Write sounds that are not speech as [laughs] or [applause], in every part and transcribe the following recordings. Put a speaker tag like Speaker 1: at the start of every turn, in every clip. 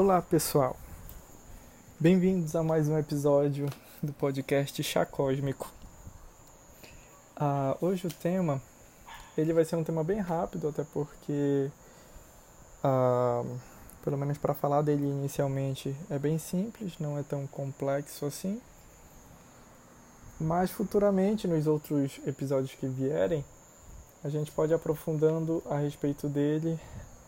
Speaker 1: Olá, pessoal. Bem-vindos a mais um episódio do podcast Chá Cósmico. Ah, hoje o tema, ele vai ser um tema bem rápido, até porque, ah, pelo menos para falar dele inicialmente, é bem simples, não é tão complexo assim. Mas futuramente, nos outros episódios que vierem, a gente pode ir aprofundando a respeito dele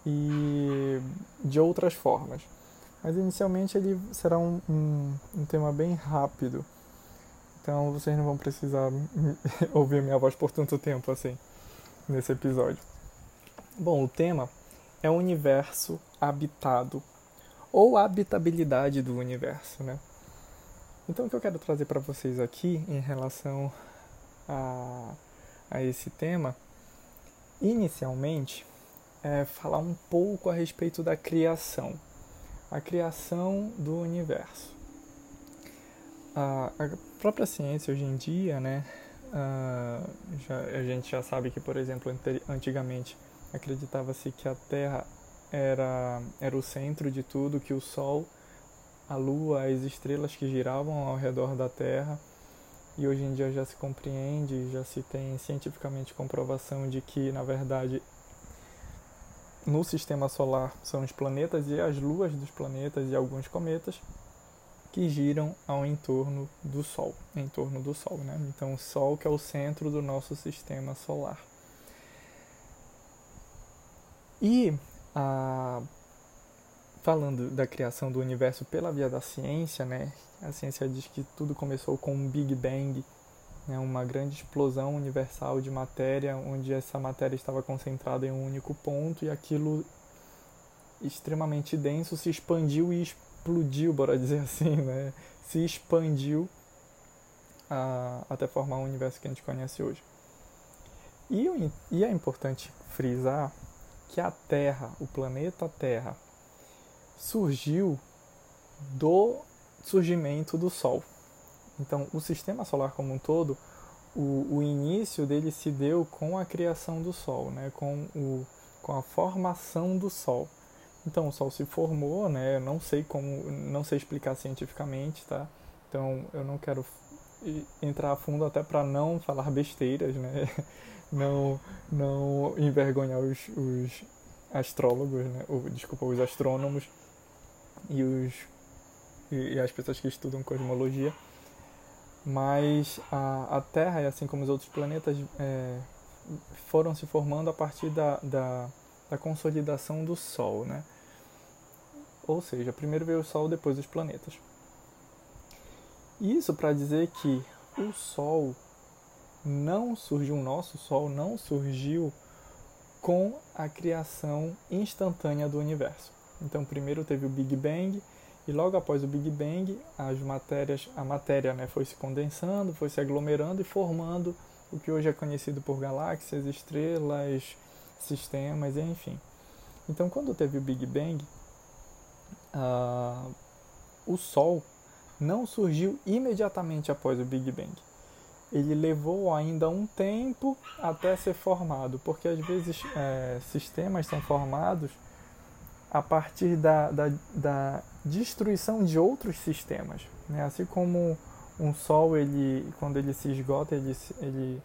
Speaker 1: e de outras formas. Mas inicialmente ele será um, um, um tema bem rápido. Então vocês não vão precisar [laughs] ouvir minha voz por tanto tempo assim nesse episódio. Bom, o tema é o universo habitado ou habitabilidade do universo, né? Então o que eu quero trazer para vocês aqui em relação a, a esse tema, inicialmente, é falar um pouco a respeito da criação a criação do universo. A, a própria ciência hoje em dia, né, a, já, a gente já sabe que, por exemplo, antigamente acreditava-se que a Terra era, era o centro de tudo, que o Sol, a Lua, as estrelas que giravam ao redor da Terra. E hoje em dia já se compreende, já se tem cientificamente comprovação de que, na verdade, no sistema solar são os planetas e as luas dos planetas e alguns cometas que giram ao entorno do Sol, em torno do Sol, né? Então o Sol que é o centro do nosso sistema solar. E a, falando da criação do universo pela via da ciência, né? A ciência diz que tudo começou com um Big Bang, né, uma grande explosão universal de matéria, onde essa matéria estava concentrada em um único ponto e aquilo extremamente denso se expandiu e explodiu, bora dizer [laughs] assim, né? se expandiu a, até formar o universo que a gente conhece hoje. E, e é importante frisar que a Terra, o planeta Terra, surgiu do surgimento do Sol. Então, o sistema solar como um todo, o, o início dele se deu com a criação do Sol, né? com, o, com a formação do Sol. Então, o Sol se formou, né? Eu não sei como, não sei explicar cientificamente, tá? Então, eu não quero entrar a fundo até para não falar [laughs] besteiras, né? [laughs] Não, não envergonhar os, os astrólogos, né? Ou, desculpa, os astrônomos e os e, e as pessoas que estudam cosmologia mas a, a Terra, assim como os outros planetas, é, foram se formando a partir da, da, da, consolidação do Sol, né? Ou seja, primeiro veio o Sol, depois os planetas. Isso para dizer que o Sol não surgiu, o nosso Sol não surgiu com a criação instantânea do universo. Então, primeiro teve o Big Bang, e logo após o Big Bang, as matérias, a matéria né, foi se condensando, foi se aglomerando e formando o que hoje é conhecido por galáxias, estrelas, sistemas, enfim. Então, quando teve o Big Bang, uh, o Sol não surgiu imediatamente após o Big Bang. Ele levou ainda um tempo até ser formado, porque às vezes é, sistemas são formados a partir da, da, da destruição de outros sistemas. Né? Assim como um sol, ele, quando ele se esgota, ele, ele,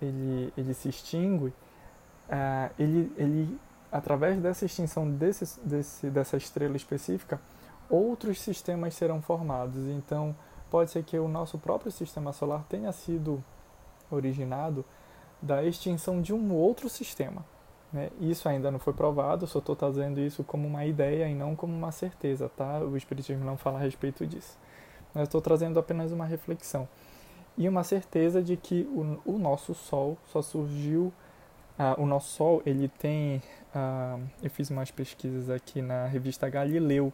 Speaker 1: ele, ele se extingue, uh, ele, ele, através dessa extinção desse, desse, dessa estrela específica, outros sistemas serão formados. Então, pode ser que o nosso próprio sistema solar tenha sido originado da extinção de um outro sistema. Né? Isso ainda não foi provado, só estou trazendo isso como uma ideia e não como uma certeza, tá? O Espiritismo não fala a respeito disso. Mas estou trazendo apenas uma reflexão. E uma certeza de que o, o nosso Sol só surgiu. Ah, o nosso Sol, ele tem. Ah, eu fiz umas pesquisas aqui na revista Galileu,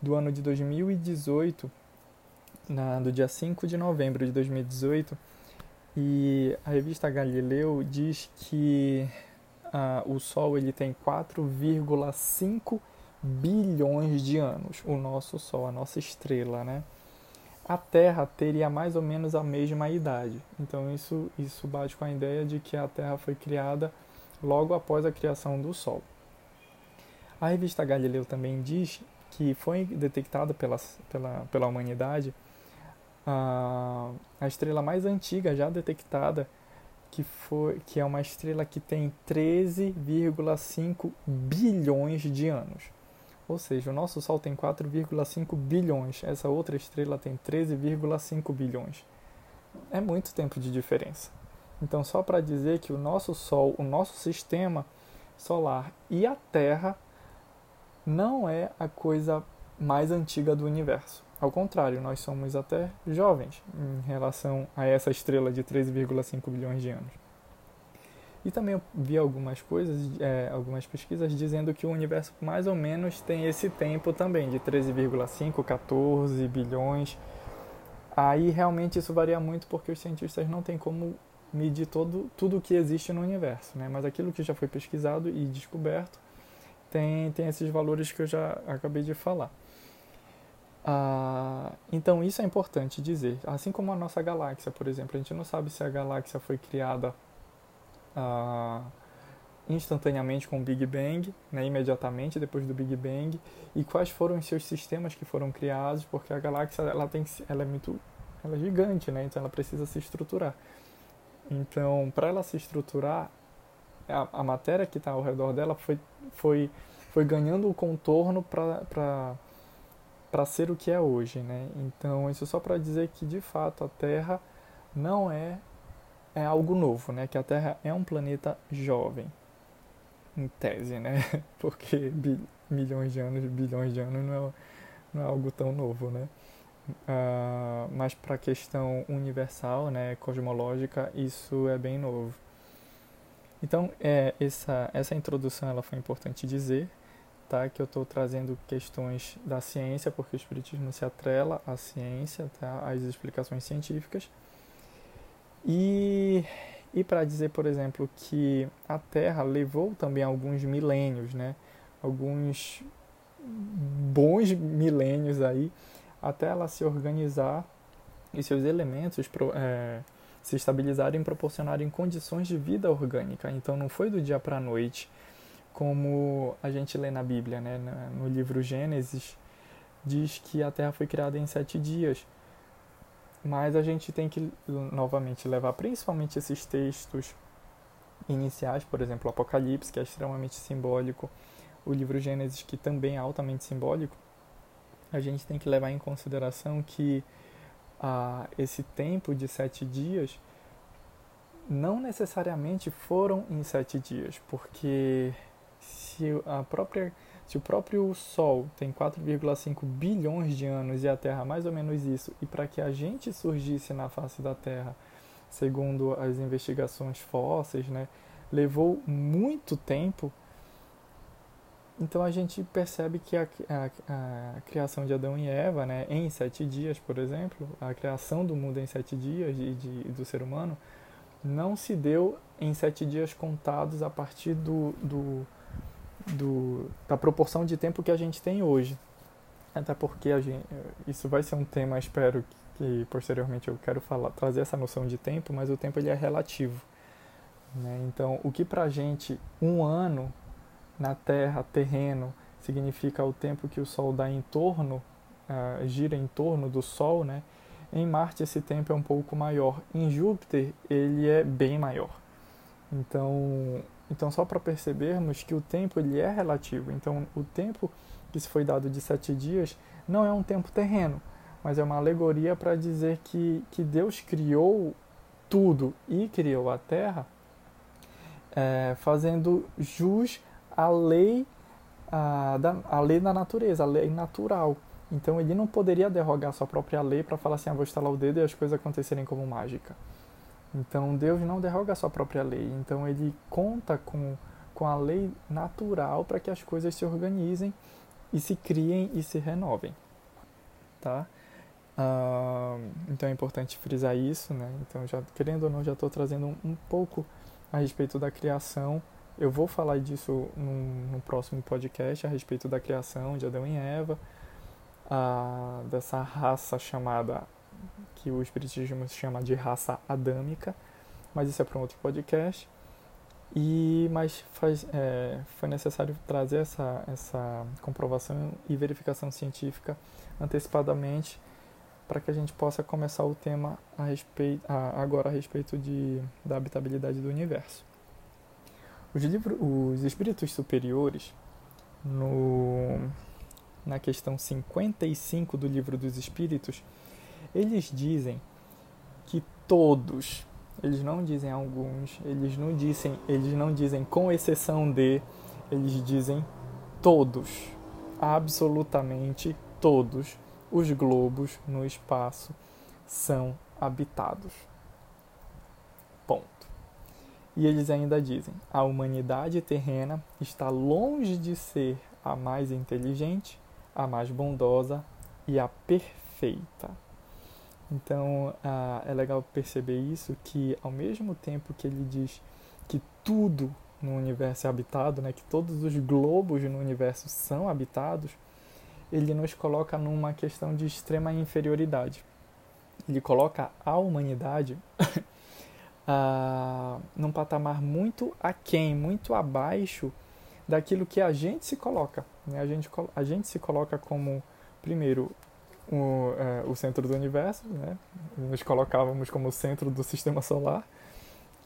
Speaker 1: do ano de 2018, na, do dia 5 de novembro de 2018. E a revista Galileu diz que ah, o Sol ele tem 4,5 bilhões de anos, o nosso Sol, a nossa estrela, né? A Terra teria mais ou menos a mesma idade. Então isso isso bate com a ideia de que a Terra foi criada logo após a criação do Sol. A revista Galileu também diz que foi detectada pela, pela, pela humanidade, a, a estrela mais antiga já detectada, que, foi, que é uma estrela que tem 13,5 bilhões de anos. Ou seja, o nosso Sol tem 4,5 bilhões, essa outra estrela tem 13,5 bilhões. É muito tempo de diferença. Então, só para dizer que o nosso Sol, o nosso sistema solar e a Terra não é a coisa mais antiga do universo. Ao contrário, nós somos até jovens em relação a essa estrela de 13,5 bilhões de anos. E também vi algumas coisas, é, algumas pesquisas dizendo que o universo mais ou menos tem esse tempo também, de 13,5, 14 bilhões. Aí realmente isso varia muito porque os cientistas não têm como medir todo, tudo o que existe no universo, né? mas aquilo que já foi pesquisado e descoberto tem, tem esses valores que eu já acabei de falar. Ah, então isso é importante dizer. Assim como a nossa galáxia, por exemplo, a gente não sabe se a galáxia foi criada ah, instantaneamente com o Big Bang, né, imediatamente depois do Big Bang, e quais foram os seus sistemas que foram criados, porque a galáxia ela tem, ela é muito, ela é gigante, né, então ela precisa se estruturar. Então, para ela se estruturar, a, a matéria que está ao redor dela foi, foi, foi ganhando o contorno para para ser o que é hoje, né? Então, isso só para dizer que de fato a Terra não é é algo novo, né? Que a Terra é um planeta jovem, em tese, né? [laughs] Porque milhões de anos, bilhões de anos não é, não é algo tão novo, né? Uh, mas para a questão universal, né, cosmológica, isso é bem novo. Então, é, essa, essa introdução ela foi importante dizer, tá? Que eu estou trazendo questões da ciência, porque o Espiritismo se atrela à ciência, tá? Às explicações científicas. E, e para dizer, por exemplo, que a Terra levou também alguns milênios, né? Alguns bons milênios aí, até ela se organizar e seus elementos é, se estabilizarem e proporcionarem condições de vida orgânica. Então não foi do dia para a noite, como a gente lê na Bíblia, né? no livro Gênesis, diz que a Terra foi criada em sete dias. Mas a gente tem que novamente levar principalmente esses textos iniciais, por exemplo, o Apocalipse, que é extremamente simbólico, o livro Gênesis, que também é altamente simbólico, a gente tem que levar em consideração que ah, esse tempo de sete dias não necessariamente foram em sete dias, porque se a própria se o próprio Sol tem 4,5 bilhões de anos e a Terra mais ou menos isso, e para que a gente surgisse na face da Terra, segundo as investigações fósseis, né, levou muito tempo então a gente percebe que a, a, a, criação de Adão e Eva, né, em sete dias, por exemplo, a criação do mundo em sete dias de, de, do ser humano, não se deu em sete dias contados a partir do, do, do, da proporção de tempo que a gente tem hoje. Até porque gente, isso vai ser um tema, espero que, que posteriormente eu quero falar, trazer essa noção de tempo, mas o tempo ele é relativo. Né? Então, o que para gente um ano na Terra, terreno, significa o tempo que o Sol dá em torno, uh, gira em torno do Sol, né? Em Marte esse tempo é um pouco maior. Em Júpiter ele é bem maior. Então, então só para percebermos que o tempo ele é relativo. Então o tempo que se foi dado de sete dias não é um tempo terreno, mas é uma alegoria para dizer que, que Deus criou tudo e criou a Terra, é, fazendo jus a lei, a, da, a lei da natureza, a lei natural. Então ele não poderia derrogar sua própria lei para falar assim, ah, vou estalar o dedo e as coisas acontecerem como mágica. Então Deus não derroga a sua própria lei. Então ele conta com, com a lei natural para que as coisas se organizem e se criem e se renovem. Tá? Uh, então é importante frisar isso, né? Então, já, querendo ou não, já estou trazendo um, um pouco a respeito da criação eu vou falar disso no, próximo podcast a respeito da criação de Adão e Eva, a, dessa raça chamada, que o Espiritismo chama de raça adâmica, mas isso é para um outro podcast. E, mas faz, é, foi necessário trazer essa, essa comprovação e verificação científica antecipadamente para que a gente possa começar o tema a respeito, a, agora a respeito de, da habitabilidade do universo. Os, livro, os espíritos superiores, no, na questão 55 do livro dos espíritos, eles dizem que todos, eles não dizem alguns, eles não dizem, eles não dizem com exceção de, eles dizem todos, absolutamente todos os globos no espaço são habitados. Ponto. E eles ainda dizem: a humanidade terrena está longe de ser a mais inteligente, a mais bondosa e a perfeita. Então ah, é legal perceber isso que ao mesmo tempo que ele diz que tudo no universo é habitado, né, que todos os globos no universo são habitados, ele nos coloca numa questão de extrema inferioridade. Ele coloca a humanidade uh, [laughs] num patamar muito aquém, muito abaixo daquilo que a gente se coloca. Né? A, gente, a gente se coloca como, primeiro, o, é, o centro do universo, né? nos colocávamos como centro do sistema solar,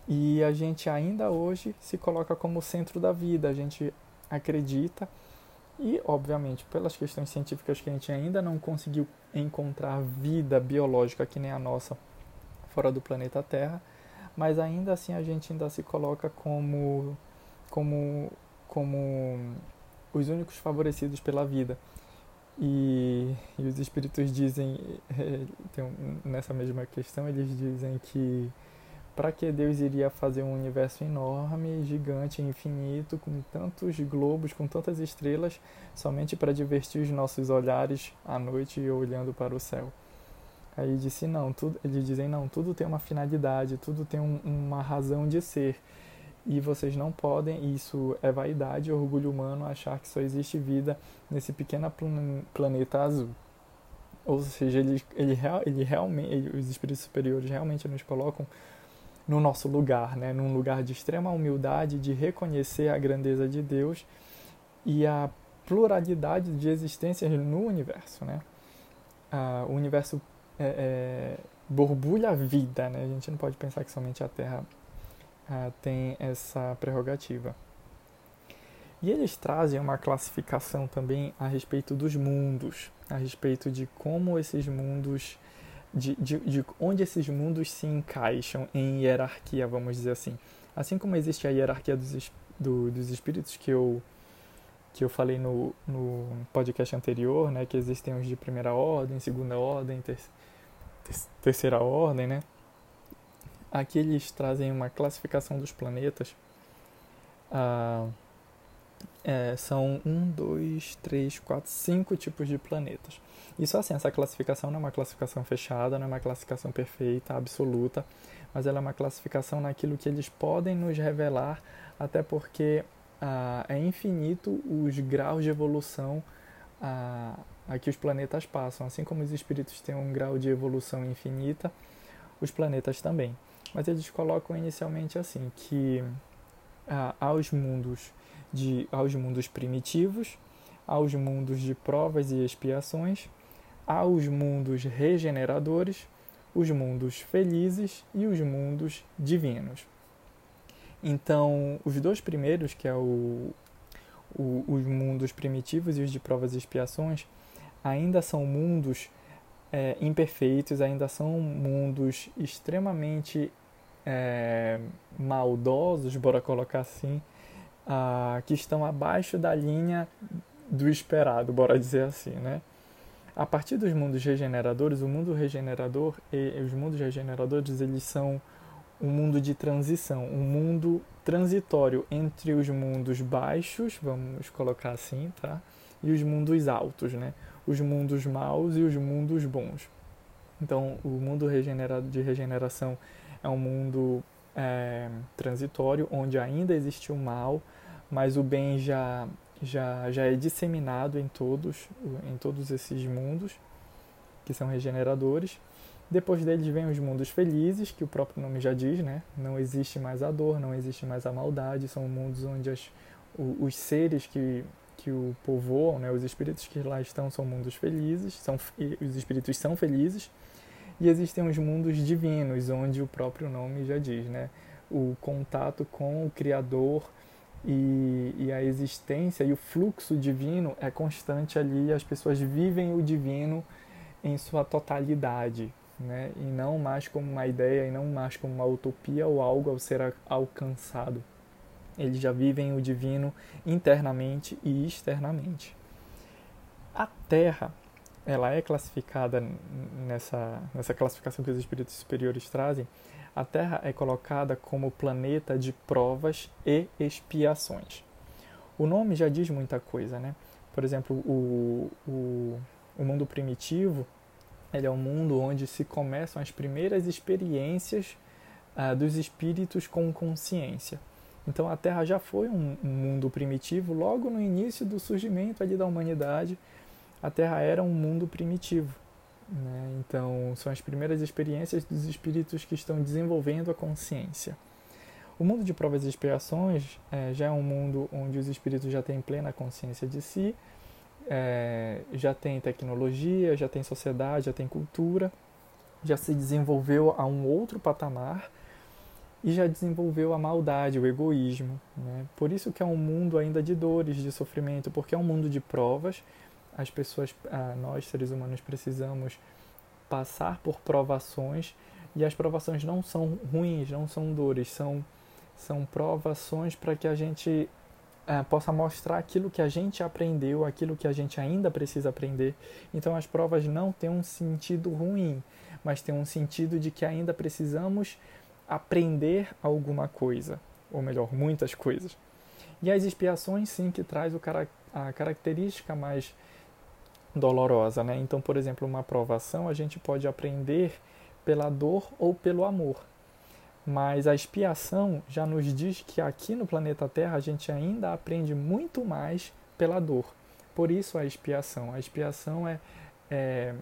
Speaker 1: e a gente ainda hoje se coloca como centro da vida. A gente acredita e, obviamente, pelas questões científicas que a gente ainda não conseguiu encontrar vida biológica que nem a nossa fora do planeta Terra, mas ainda assim a gente ainda se coloca como como como os únicos favorecidos pela vida. E, e os espíritos dizem, [laughs] tem, nessa mesma questão, eles dizem que para que Deus iria fazer um universo enorme, gigante, infinito, com tantos globos, com tantas estrelas, somente para divertir os nossos olhares à noite olhando para o céu? Aí disse não, tudo, eles dizem não, tudo tem uma finalidade, tudo tem um, uma razão de ser. E vocês não podem, isso é vaidade, orgulho humano, achar que só existe vida nesse pequeno planeta azul. Ou seja, ele, ele, ele realmente, ele, os espíritos superiores realmente nos colocam no nosso lugar, né? num lugar de extrema humildade, de reconhecer a grandeza de Deus e a pluralidade de existências no universo. Né? Ah, o universo é, é, borbulha a vida, né? a gente não pode pensar que somente a Terra ah, tem essa prerrogativa. E eles trazem uma classificação também a respeito dos mundos, a respeito de como esses mundos de, de, de onde esses mundos se encaixam em hierarquia, vamos dizer assim. Assim como existe a hierarquia dos, do, dos espíritos que eu que eu falei no, no podcast anterior, né, que existem os de primeira ordem, segunda ordem, ter, ter, terceira ordem, né? Aqui eles trazem uma classificação dos planetas. Ah, é, são um, dois, três, quatro, cinco tipos de planetas. Isso assim, essa classificação não é uma classificação fechada, não é uma classificação perfeita, absoluta, mas ela é uma classificação naquilo que eles podem nos revelar, até porque ah, é infinito os graus de evolução ah, a que os planetas passam. Assim como os espíritos têm um grau de evolução infinita, os planetas também. Mas eles colocam inicialmente assim, que ah, aos mundos de aos mundos primitivos, aos mundos de provas e expiações, aos mundos regeneradores, os mundos felizes e os mundos divinos. Então, os dois primeiros, que é o, o, os mundos primitivos e os de provas e expiações, ainda são mundos é, imperfeitos, ainda são mundos extremamente é, maldosos, bora colocar assim, que estão abaixo da linha do esperado, bora dizer assim, né? A partir dos mundos regeneradores, o mundo regenerador e os mundos regeneradores, eles são um mundo de transição, um mundo transitório entre os mundos baixos, vamos colocar assim, tá? E os mundos altos, né? Os mundos maus e os mundos bons. Então, o mundo de regeneração é um mundo é, transitório, onde ainda existe o mal, mas o bem já já, já é disseminado em todos, em todos esses mundos que são regeneradores. Depois deles vem os mundos felizes, que o próprio nome já diz, né? Não existe mais a dor, não existe mais a maldade, são mundos onde as, os seres que, que o povoam, né? os espíritos que lá estão são mundos felizes, são, os espíritos são felizes. E existem os mundos divinos, onde o próprio nome já diz, né? O contato com o Criador e, e a existência e o fluxo divino é constante ali, as pessoas vivem o divino em sua totalidade, né? e não mais como uma ideia, e não mais como uma utopia ou algo a ser alcançado. Eles já vivem o divino internamente e externamente. A Terra, ela é classificada nessa, nessa classificação que os espíritos superiores trazem, a Terra é colocada como planeta de provas e expiações. O nome já diz muita coisa, né? Por exemplo, o, o, o mundo primitivo ele é um mundo onde se começam as primeiras experiências uh, dos espíritos com consciência. Então a Terra já foi um, um, mundo primitivo logo no início do surgimento ali da humanidade. A Terra era um mundo primitivo. Né? Então são as primeiras experiências dos espíritos que estão desenvolvendo a consciência. O mundo de provas e expiações é, já é um mundo onde os espíritos já têm plena consciência de si é, já tem tecnologia, já tem sociedade, já tem cultura, já se desenvolveu a um outro patamar e já desenvolveu a maldade, o egoísmo. Né? Por isso que é um mundo ainda de dores, de sofrimento, porque é um mundo de provas. As pessoas, nós seres humanos, precisamos passar por provações e as provações não são ruins, não são dores, são, são provações para que a gente é, possa mostrar aquilo que a gente aprendeu, aquilo que a gente ainda precisa aprender. Então as provas não têm um sentido ruim, mas têm um sentido de que ainda precisamos aprender alguma coisa, ou melhor, muitas coisas. E as expiações sim que traz o cara, a característica mais dolorosa, né? Então, por exemplo, uma provação a gente pode aprender pela dor ou pelo amor. Mas a expiação já nos diz que aqui no planeta Terra a gente ainda aprende muito mais pela dor. Por isso a expiação. A expiação é, é,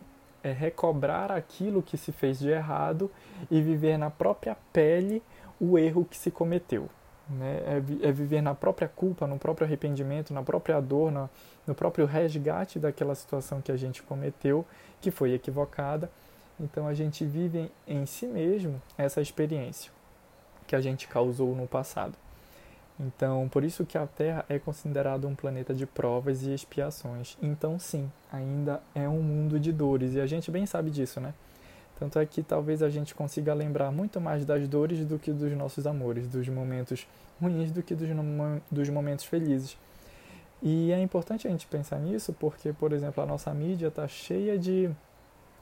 Speaker 1: é recobrar aquilo que se fez de errado e viver na própria pele o erro que se cometeu. Né? É, é, viver na própria culpa, no próprio arrependimento, na própria dor, no, no próprio resgate daquela situação que a gente cometeu, que foi equivocada então a gente vive em si mesmo essa experiência que a gente causou no passado. Então, por isso que a Terra é considerada um planeta de provas e expiações. Então, sim, ainda é um mundo de dores e a gente bem sabe disso, né? Tanto é que talvez a gente consiga lembrar muito mais das dores do que dos nossos amores, dos momentos ruins do que dos, dos momentos felizes. E é importante a gente pensar nisso porque, por exemplo, a nossa mídia está cheia de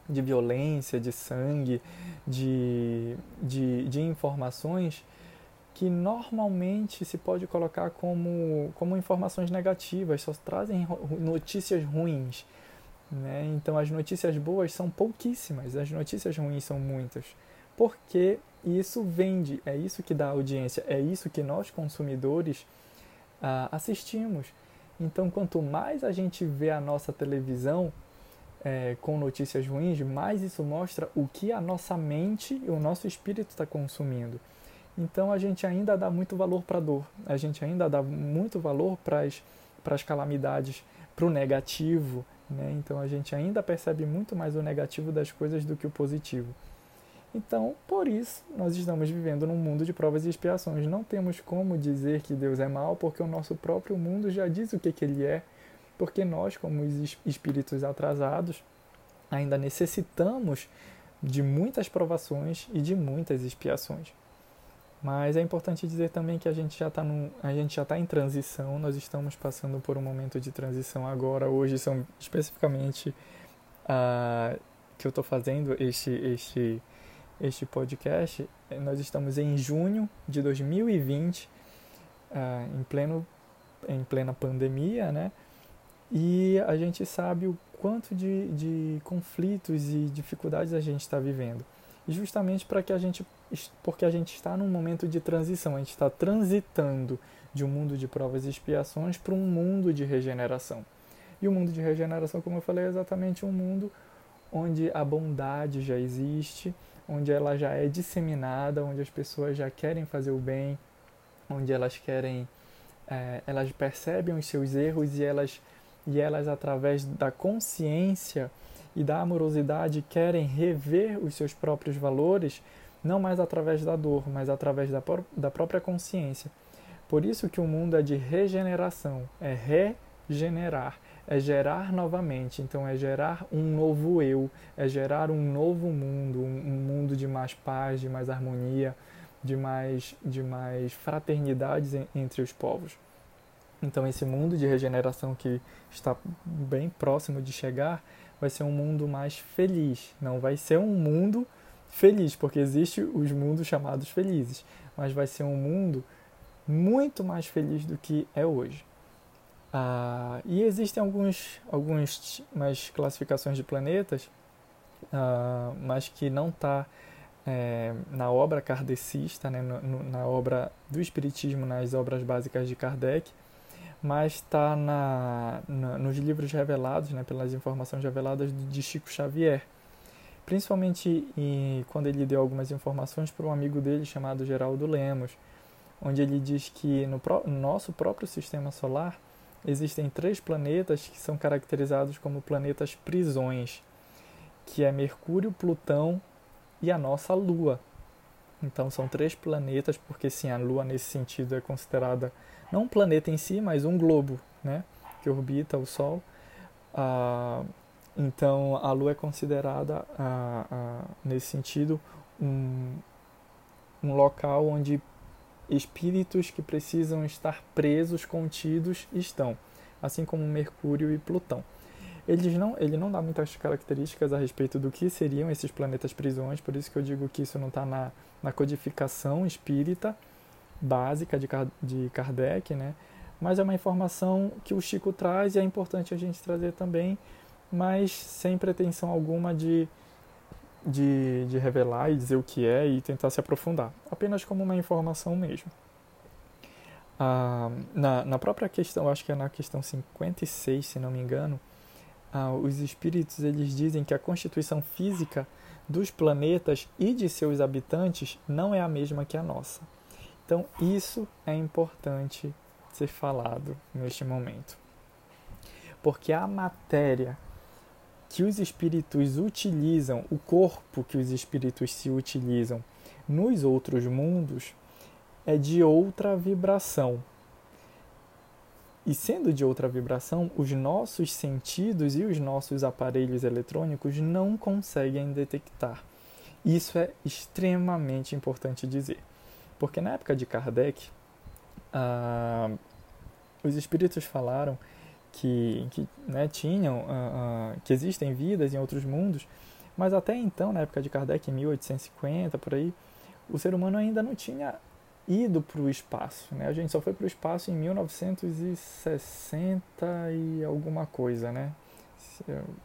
Speaker 1: de violência, de sangue, de, de, de informações que normalmente se pode colocar como, como informações negativas, só trazem notícias ruins. Né? Então as notícias boas são pouquíssimas, as notícias ruins são muitas. Porque isso vende, é isso que dá audiência, é isso que nós consumidores ah, assistimos. Então quanto mais a gente vê a nossa televisão, é, com notícias ruins, mais isso mostra o que a nossa mente e o nosso espírito está consumindo. Então a gente ainda dá muito valor para a dor, a gente ainda dá muito valor para as calamidades, para o negativo. Né? Então a gente ainda percebe muito mais o negativo das coisas do que o positivo. Então, por isso, nós estamos vivendo num mundo de provas e expiações. Não temos como dizer que Deus é mal, porque o nosso próprio mundo já diz o que, que ele é porque nós, como espíritos atrasados, ainda necessitamos de muitas provações e de muitas expiações. Mas é importante dizer também que a gente já está a gente já está em transição, nós estamos passando por um momento de transição agora. Hoje são especificamente uh, que eu estou fazendo este este este podcast. Nós estamos em junho de 2020, uh, ah, em pleno em plena pandemia, né? E a gente sabe o quanto de, de conflitos e dificuldades a gente está vivendo. Justamente para que a gente, porque a gente está num momento de transição, a gente está transitando de um mundo de provas e expiações para um mundo de regeneração. E o mundo de regeneração, como eu falei, é exatamente um mundo onde a bondade já existe, onde ela já é disseminada, onde as pessoas já querem fazer o bem, onde elas querem, é, elas percebem os seus erros e elas, e elas através da consciência e da amorosidade querem rever os seus próprios valores, não mais através da dor, mas através da, da própria consciência. Por isso que o mundo é de regeneração, é regenerar, é gerar novamente. Então é gerar um novo eu, é gerar um novo mundo, um mundo de mais paz, de mais harmonia, de mais, de mais fraternidades entre os povos. Então esse mundo de regeneração que está bem próximo de chegar vai ser um mundo mais feliz. Não vai ser um mundo feliz, porque existe os mundos chamados felizes, mas vai ser um mundo muito mais feliz do que é hoje. Ah, e existem alguns, algumas mais classificações de planetas, ah, mas que não está é, na obra kardecista, né, no, na obra do Espiritismo, nas obras básicas de Kardec, mas está na, na, nos livros revelados, né, pelas informações reveladas de Chico Xavier. Principalmente em, quando ele deu algumas informações para um amigo dele chamado Geraldo Lemos, onde ele diz que no, pro, no nosso próprio sistema solar existem três planetas que são caracterizados como planetas prisões, que é Mercúrio, Plutão e a nossa Lua. Então são três planetas, porque sim, a Lua nesse sentido é considerada não um planeta em si, mas um globo, né, que orbita o Sol. Ah, então a Lua é considerada ah, nesse sentido um, um local onde espíritos que precisam estar presos, contidos, estão, assim como Mercúrio e Plutão. Eles não, ele não dá muitas características a respeito do que seriam esses planetas prisões, por isso que eu digo que isso não está na, na codificação espírita básica de, de Kardec, né? mas é uma informação que o Chico traz e é importante a gente trazer também, mas sem pretensão alguma de de, de revelar e dizer o que é e tentar se aprofundar, apenas como uma informação mesmo. Ah, na, na própria questão, acho que é na questão 56, se não me engano, ah, os espíritos eles dizem que a constituição física dos planetas e de seus habitantes não é a mesma que a nossa. Então, isso é importante ser falado neste momento. Porque a matéria que os espíritos utilizam, o corpo que os espíritos se utilizam nos outros mundos é de outra vibração. E sendo de outra vibração, os nossos sentidos e os nossos aparelhos eletrônicos não conseguem detectar. Isso é extremamente importante dizer. Porque na época de Kardec, os espíritos falaram que, que né, tinham, que existem vidas em outros mundos, mas até então, na época de Kardec, em 1850, por aí, o ser humano ainda não tinha ido para o espaço. Né? A gente só foi para o espaço em 1960 e alguma coisa, né?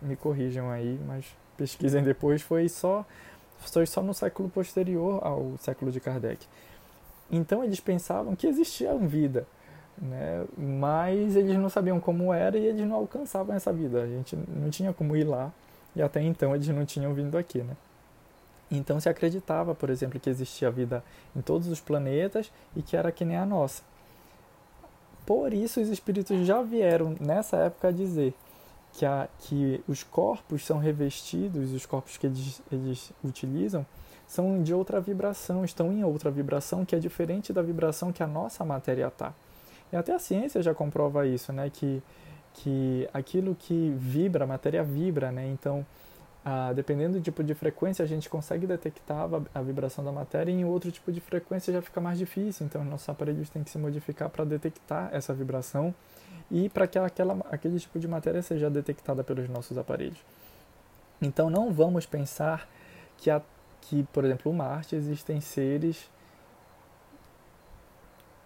Speaker 1: Me corrijam aí, mas pesquisem depois. Foi só, foi só no século posterior ao século de Kardec. Então eles pensavam que existia vida né? Mas eles não sabiam como era e eles não alcançavam essa vida. A gente não tinha como ir lá e até então eles não tinham vindo aqui, né? Então se acreditava, por exemplo, que existia vida em todos os planetas e que era que nem a nossa. Por isso os espíritos já vieram nessa época dizer que, a, que os corpos são revestidos, os corpos que eles, eles utilizam, são de outra vibração, estão em outra vibração que é diferente da vibração que a nossa matéria está. E até a ciência já comprova isso, né? Que, que aquilo que vibra, a matéria vibra, né? Então, ah, dependendo do tipo de frequência, a gente consegue detectar a, vibração da matéria e em outro tipo de frequência já fica mais difícil. Então, nossos aparelhos têm que se modificar para detectar essa vibração e para que aquela, aquele tipo de matéria seja detectada pelos nossos aparelhos. Então, não vamos pensar que, a, que por exemplo, Marte existem seres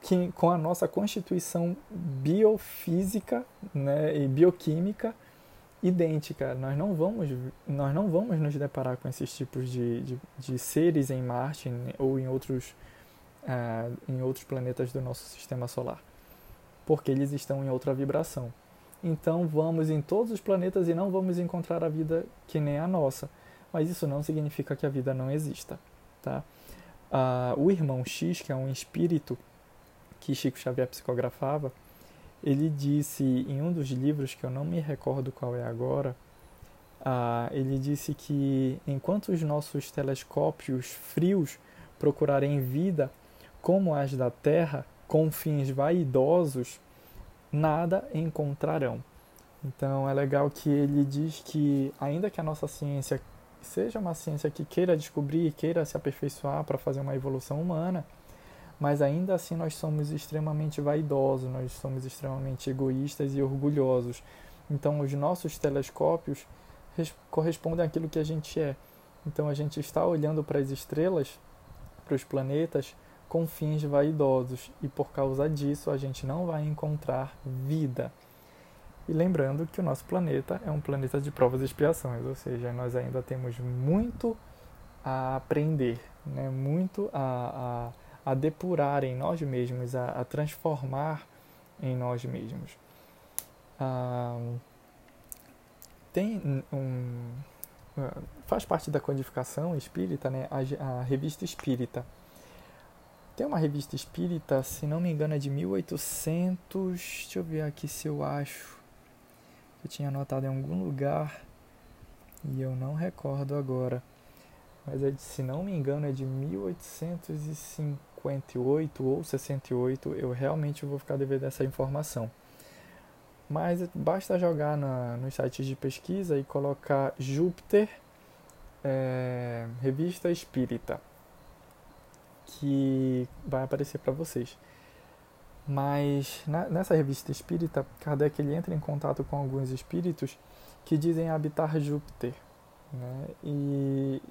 Speaker 1: que, com a nossa constituição biofísica né, e bioquímica idêntica. Nós não vamos, nós não vamos nos deparar com esses tipos de, de, de seres em Marte ou em outros, uh, em outros planetas do nosso sistema solar, porque eles estão em outra vibração. então vamos em todos os planetas e não vamos encontrar a vida que nem a nossa. Mas isso não significa que a vida não exista, tá? Ah, o irmão X, que é um espírito que Chico Xavier psicografava, ele disse em um dos livros, que eu não me recordo qual é agora, ah, ele disse que enquanto os nossos telescópios frios procurarem vida como as da Terra, com fins vaidosos, nada encontrarão. Então é legal que ele diz que, ainda que a nossa ciência seja uma ciência que queira descobrir, queira se aperfeiçoar para fazer uma evolução humana, mas ainda assim nós somos extremamente vaidosos, nós somos extremamente egoístas e orgulhosos. Então os nossos telescópios correspondem àquilo que a gente é. Então a gente está olhando para as estrelas, para os planetas, com fins vaidosos e por causa disso a gente não vai encontrar vida. E lembrando que o nosso planeta é um planeta de provas e expiações, ou seja, nós ainda temos muito a aprender, né? muito a, a, a depurar em nós mesmos, a, a transformar em nós mesmos. Ah, tem um, faz parte da codificação espírita, né? a, a revista espírita tem uma revista espírita, se não me engano, é de 1800. Deixa eu ver aqui se eu acho. Eu tinha anotado em algum lugar e eu não recordo agora. Mas é de, se não me engano, é de 1858 ou 68. Eu realmente vou ficar devendo essa informação. Mas basta jogar na, nos sites de pesquisa e colocar Júpiter é, Revista Espírita que vai aparecer para vocês. Mas na, nessa revista espírita, Kardec ele entra em contato com alguns espíritos que dizem habitar Júpiter. Né? E,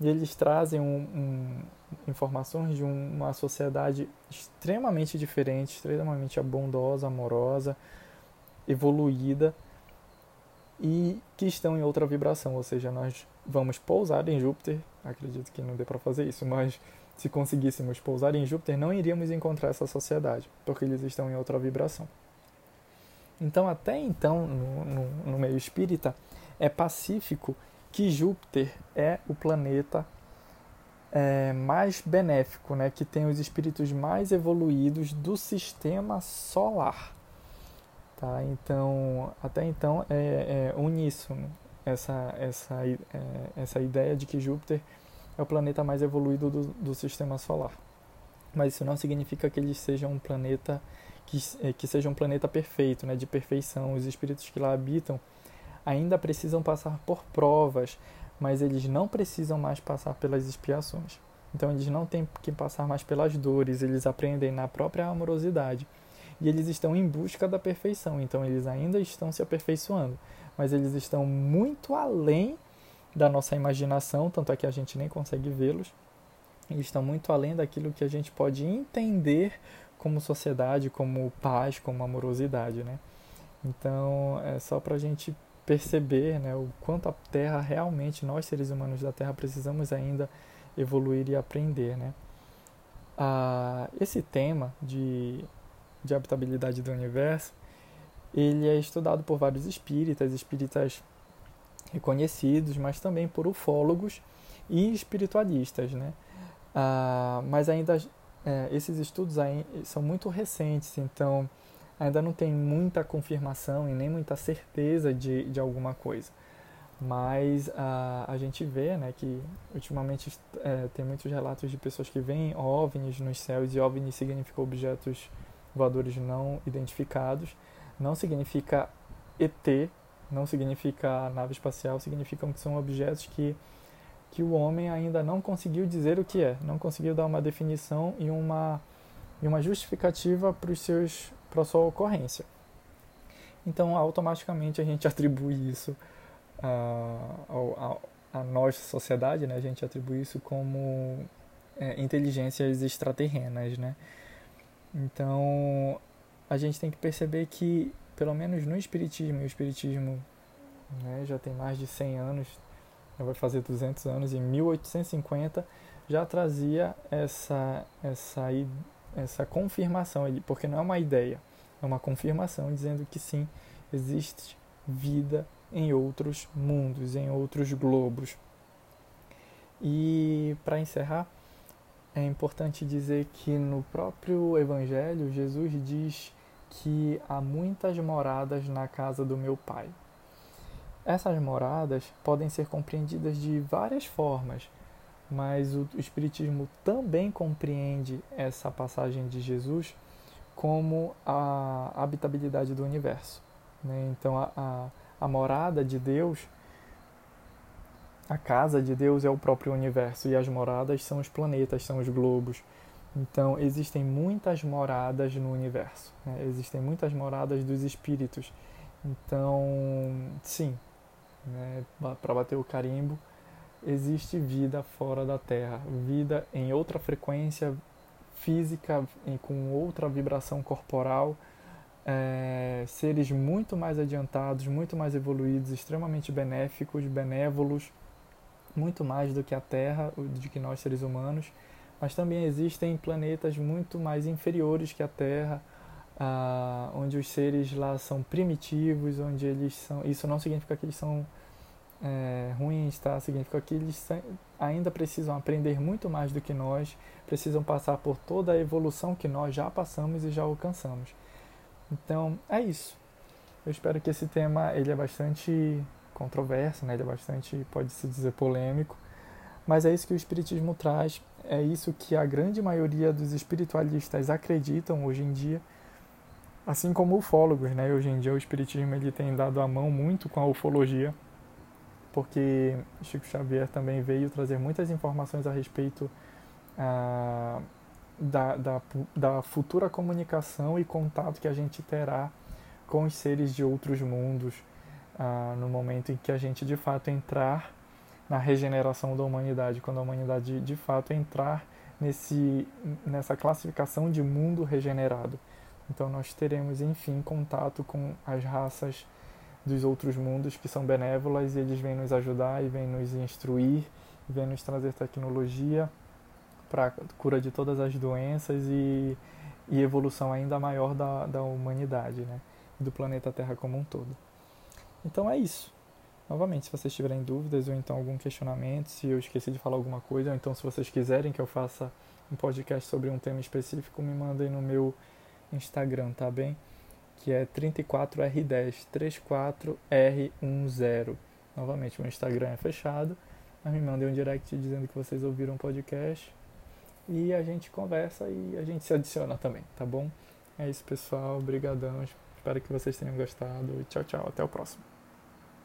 Speaker 1: e eles trazem um, um, informações de uma sociedade extremamente diferente, extremamente bondosa, amorosa, evoluída e que estão em outra vibração. Ou seja, nós vamos pousar em Júpiter. Acredito que não dê para fazer isso, mas se conseguíssemos pousar em Júpiter, não iríamos encontrar essa sociedade, porque eles estão em outra vibração. Então, até então, no, no, no meio espírita, é pacífico que Júpiter é o planeta é, mais benéfico, né, que tem os espíritos mais evoluídos do sistema solar. Tá? Então, até então é, é uníssono essa, essa, é, essa ideia de que Júpiter é o planeta mais evoluído do, do sistema solar. Mas isso não significa que ele seja um planeta que, é, que seja um planeta perfeito, né, de perfeição. Os espíritos que lá habitam ainda precisam passar por provas, mas eles não precisam mais passar pelas expiações. Então eles não têm que passar mais pelas dores, eles aprendem na própria amorosidade. E eles estão em busca da perfeição, então eles ainda estão se aperfeiçoando, mas eles estão muito além da nossa imaginação, tanto é que a gente nem consegue vê-los. Eles estão muito além daquilo que a gente pode entender como sociedade, como paz, como amorosidade, né? Então, é só para a gente perceber né, o quanto a Terra realmente, nós seres humanos da Terra, precisamos ainda evoluir e aprender, né? Ah, esse tema de, de habitabilidade do universo, ele é estudado por vários espíritas, espíritas reconhecidos, mas também por ufólogos e espiritualistas, né? Ah, mas ainda é, esses estudos são muito recentes, então ainda não tem muita confirmação e nem muita certeza de, de alguma coisa. Mas ah, a gente vê né, que ultimamente é, tem muitos relatos de pessoas que veem OVNIs nos céus e OVNIs significa objetos voadores não identificados. Não significa ET, não significa nave espacial, significam que são objetos que, que o homem ainda não conseguiu dizer o que é, não conseguiu dar uma definição e uma, e uma justificativa para, os seus, para a sua ocorrência. Então, automaticamente a gente [laughs] atribui isso a, a, a nossa sociedade, né? a gente atribui isso como é, inteligências extraterrenas. Né? Então, a gente tem que perceber que pelo menos no Espiritismo, e o Espiritismo né, já tem mais de 100 anos, vai fazer 200 anos, em 1850 já trazia essa, essa, essa confirmação, porque não é uma ideia, é uma confirmação dizendo que sim, existe vida em outros mundos, em outros globos. E para encerrar, é importante dizer que no próprio Evangelho, Jesus diz que há muitas moradas na casa do meu Pai. Essas moradas podem ser compreendidas de várias formas, mas o Espiritismo também compreende essa passagem de Jesus como a habitabilidade do universo. Né? Então, a, a, a morada de Deus, a casa de Deus é o próprio universo e as moradas são os planetas, são os globos. Então, existem muitas moradas no universo, né? existem muitas moradas dos espíritos. Então, sim, né? para bater o carimbo, existe vida fora da Terra, vida em outra frequência física, com outra vibração corporal, é, seres muito mais adiantados, muito mais evoluídos, extremamente benéficos, benévolos, muito mais do que a Terra, do que nós seres humanos, mas também existem planetas muito mais inferiores que a Terra, ah, onde os seres lá são primitivos, onde eles são. Isso não significa que eles são é, ruins, tá? Significa que eles ainda precisam aprender muito mais do que nós, precisam passar por toda a evolução que nós já passamos e já alcançamos. Então, é isso. Eu espero que esse tema ele é bastante controverso, né? Ele é bastante, pode se dizer, polêmico, mas é isso que o espiritismo traz, é isso que a grande maioria dos espiritualistas acreditam hoje em dia, assim como ufólogos, né? Hoje em dia o espiritismo ele tem dado a mão muito com a ufologia porque Chico Xavier também veio trazer muitas informações a respeito ah, da, da, da futura comunicação e contato que a gente terá com os seres de outros mundos ah, no momento em que a gente de fato entrar na regeneração da humanidade, quando a humanidade de fato entrar nesse, nessa classificação de mundo regenerado. Então nós teremos, enfim, contato com as raças dos outros mundos que são benévolas e eles vêm nos ajudar e vêm nos instruir, vêm nos trazer tecnologia para cura de todas as doenças e, e evolução ainda maior da, da humanidade, né? do planeta Terra como um todo. Então é isso. Novamente, se vocês tiverem dúvidas ou então algum questionamento, se eu esqueci de falar alguma coisa, ou então se vocês quiserem que eu faça um podcast sobre um tema específico, me mandem no meu Instagram, tá bem? que é 34R10, 34R10. Novamente, o Instagram é fechado, mas me mandem um direct dizendo que vocês ouviram o podcast e a gente conversa e a gente se adiciona também, tá bom? É isso, pessoal. Obrigadão. Espero que vocês tenham gostado. Tchau, tchau. Até o próximo.